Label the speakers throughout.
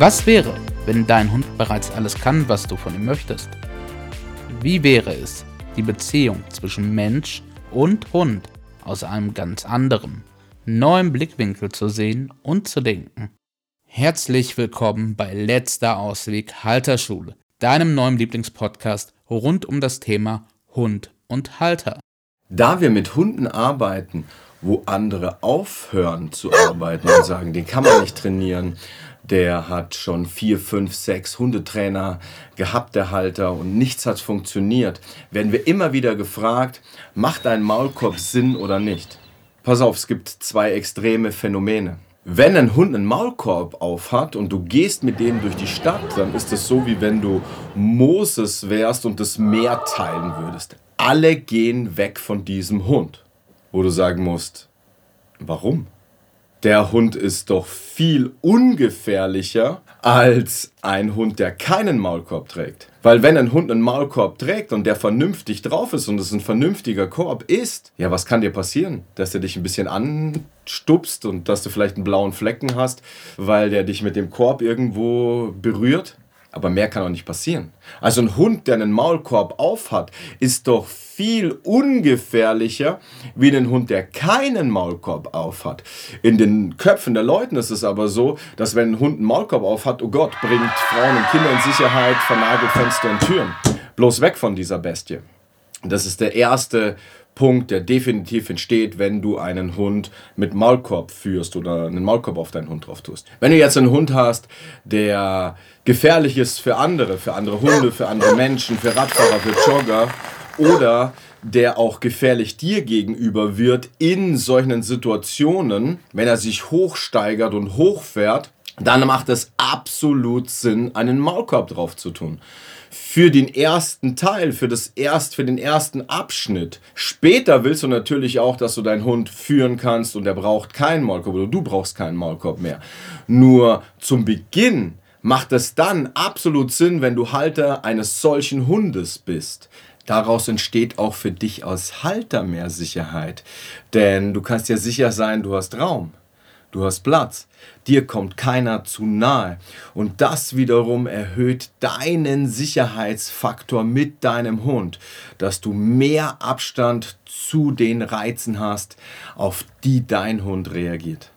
Speaker 1: Was wäre, wenn dein Hund bereits alles kann, was du von ihm möchtest? Wie wäre es, die Beziehung zwischen Mensch und Hund aus einem ganz anderen, neuen Blickwinkel zu sehen und zu denken? Herzlich willkommen bei Letzter Ausweg Halterschule, deinem neuen Lieblingspodcast rund um das Thema Hund und Halter.
Speaker 2: Da wir mit Hunden arbeiten, wo andere aufhören zu arbeiten und sagen, den kann man nicht trainieren, der hat schon vier, fünf, sechs Hundetrainer gehabt, der Halter, und nichts hat funktioniert, werden wir immer wieder gefragt, macht ein Maulkorb Sinn oder nicht? Pass auf, es gibt zwei extreme Phänomene. Wenn ein Hund einen Maulkorb auf hat und du gehst mit dem durch die Stadt, dann ist es so, wie wenn du Moses wärst und das Meer teilen würdest. Alle gehen weg von diesem Hund. Wo du sagen musst, warum? Der Hund ist doch viel ungefährlicher als ein Hund, der keinen Maulkorb trägt. Weil wenn ein Hund einen Maulkorb trägt und der vernünftig drauf ist und es ein vernünftiger Korb ist, ja, was kann dir passieren? Dass er dich ein bisschen anstupst und dass du vielleicht einen blauen Flecken hast, weil der dich mit dem Korb irgendwo berührt? Aber mehr kann auch nicht passieren. Also ein Hund, der einen Maulkorb aufhat, ist doch viel ungefährlicher wie ein Hund, der keinen Maulkorb aufhat. In den Köpfen der Leuten ist es aber so, dass wenn ein Hund einen Maulkorb aufhat, oh Gott, bringt Frauen und Kinder in Sicherheit, vernagelt Fenster und Türen. Bloß weg von dieser Bestie. Das ist der erste Punkt, der definitiv entsteht, wenn du einen Hund mit Maulkorb führst oder einen Maulkorb auf deinen Hund drauf tust. Wenn du jetzt einen Hund hast, der gefährlich ist für andere, für andere Hunde, für andere Menschen, für Radfahrer, für Jogger oder der auch gefährlich dir gegenüber wird in solchen Situationen, wenn er sich hochsteigert und hochfährt, dann macht es absolut Sinn, einen Maulkorb drauf zu tun für den ersten Teil, für, das erst, für den ersten Abschnitt. Später willst du natürlich auch, dass du deinen Hund führen kannst und er braucht keinen Maulkorb oder du brauchst keinen Maulkorb mehr. Nur zum Beginn macht es dann absolut Sinn, wenn du Halter eines solchen Hundes bist. Daraus entsteht auch für dich als Halter mehr Sicherheit. Denn du kannst ja sicher sein, du hast Raum du hast Platz, dir kommt keiner zu nahe. Und das wiederum erhöht deinen Sicherheitsfaktor mit deinem Hund, dass du mehr Abstand zu den Reizen hast, auf die dein Hund reagiert.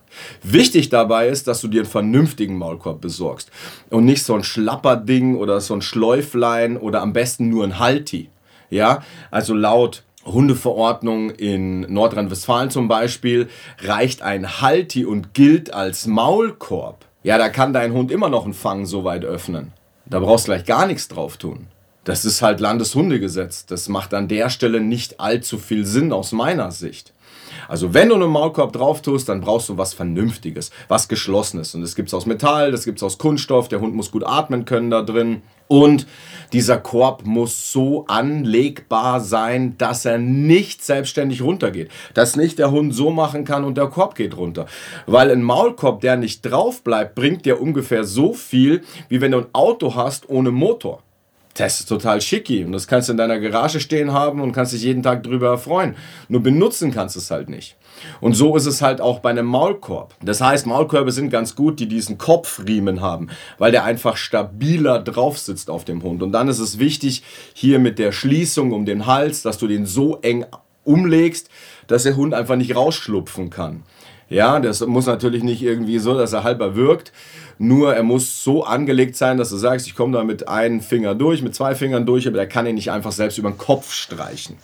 Speaker 2: Wichtig dabei ist, dass du dir einen vernünftigen Maulkorb besorgst und nicht so ein Schlapperding oder so ein Schläuflein oder am besten nur ein Halti. Ja, also laut Hundeverordnung in Nordrhein-Westfalen zum Beispiel reicht ein Halti und gilt als Maulkorb. Ja, da kann dein Hund immer noch einen Fang so weit öffnen. Da brauchst du gleich gar nichts drauf tun. Das ist halt Landeshundegesetz. Das macht an der Stelle nicht allzu viel Sinn aus meiner Sicht. Also wenn du einen Maulkorb drauf tust, dann brauchst du was Vernünftiges, was Geschlossenes. Und das gibt es aus Metall, das gibt es aus Kunststoff, der Hund muss gut atmen können da drin. Und dieser Korb muss so anlegbar sein, dass er nicht selbstständig runtergeht. Dass nicht der Hund so machen kann und der Korb geht runter. Weil ein Maulkorb, der nicht drauf bleibt, bringt dir ungefähr so viel, wie wenn du ein Auto hast ohne Motor. Das ist total schicki und das kannst du in deiner Garage stehen haben und kannst dich jeden Tag drüber erfreuen. Nur benutzen kannst du es halt nicht. Und so ist es halt auch bei einem Maulkorb. Das heißt, Maulkörbe sind ganz gut, die diesen Kopfriemen haben, weil der einfach stabiler drauf sitzt auf dem Hund. Und dann ist es wichtig, hier mit der Schließung um den Hals, dass du den so eng umlegst, dass der Hund einfach nicht rausschlupfen kann. Ja, das muss natürlich nicht irgendwie so, dass er halber wirkt. Nur er muss so angelegt sein, dass du sagst, ich komme da mit einem Finger durch, mit zwei Fingern durch, aber der kann ihn nicht einfach selbst über den Kopf streichen.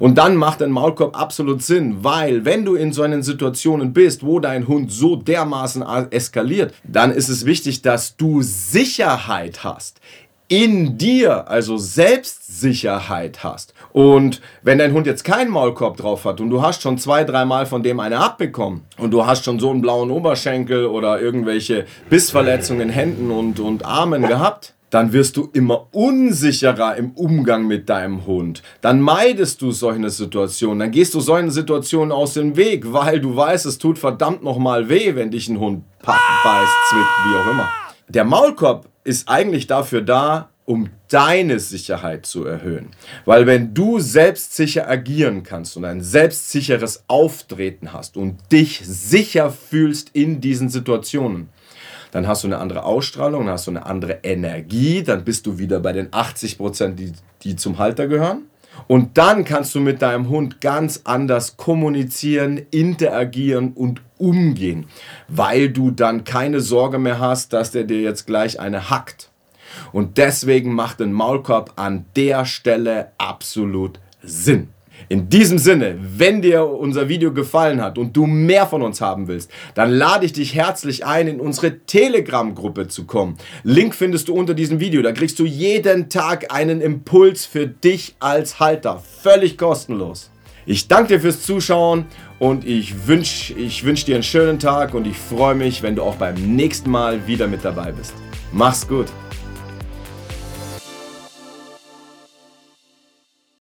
Speaker 2: Und dann macht ein Maulkorb absolut Sinn, weil wenn du in so einen Situationen bist, wo dein Hund so dermaßen eskaliert, dann ist es wichtig, dass du Sicherheit hast in dir, also Selbstsicherheit hast. Und wenn dein Hund jetzt keinen Maulkorb drauf hat und du hast schon zwei, dreimal von dem eine abbekommen und du hast schon so einen blauen Oberschenkel oder irgendwelche Bissverletzungen in Händen und, und Armen gehabt, dann wirst du immer unsicherer im Umgang mit deinem Hund. Dann meidest du solche Situationen. Dann gehst du solchen Situationen aus dem Weg, weil du weißt, es tut verdammt nochmal weh, wenn dich ein Hund packt, beißt, zwickt, wie auch immer. Der Maulkorb ist eigentlich dafür da, um deine Sicherheit zu erhöhen. Weil wenn du selbstsicher agieren kannst und ein selbstsicheres Auftreten hast und dich sicher fühlst in diesen Situationen, dann hast du eine andere Ausstrahlung, dann hast du eine andere Energie, dann bist du wieder bei den 80 Prozent, die, die zum Halter gehören. Und dann kannst du mit deinem Hund ganz anders kommunizieren, interagieren und umgehen, weil du dann keine Sorge mehr hast, dass der dir jetzt gleich eine hackt. Und deswegen macht ein Maulkorb an der Stelle absolut Sinn. In diesem Sinne, wenn dir unser Video gefallen hat und du mehr von uns haben willst, dann lade ich dich herzlich ein, in unsere Telegram-Gruppe zu kommen. Link findest du unter diesem Video. Da kriegst du jeden Tag einen Impuls für dich als Halter. Völlig kostenlos. Ich danke dir fürs Zuschauen und ich wünsche ich wünsch dir einen schönen Tag und ich freue mich, wenn du auch beim nächsten Mal wieder mit dabei bist. Mach's gut.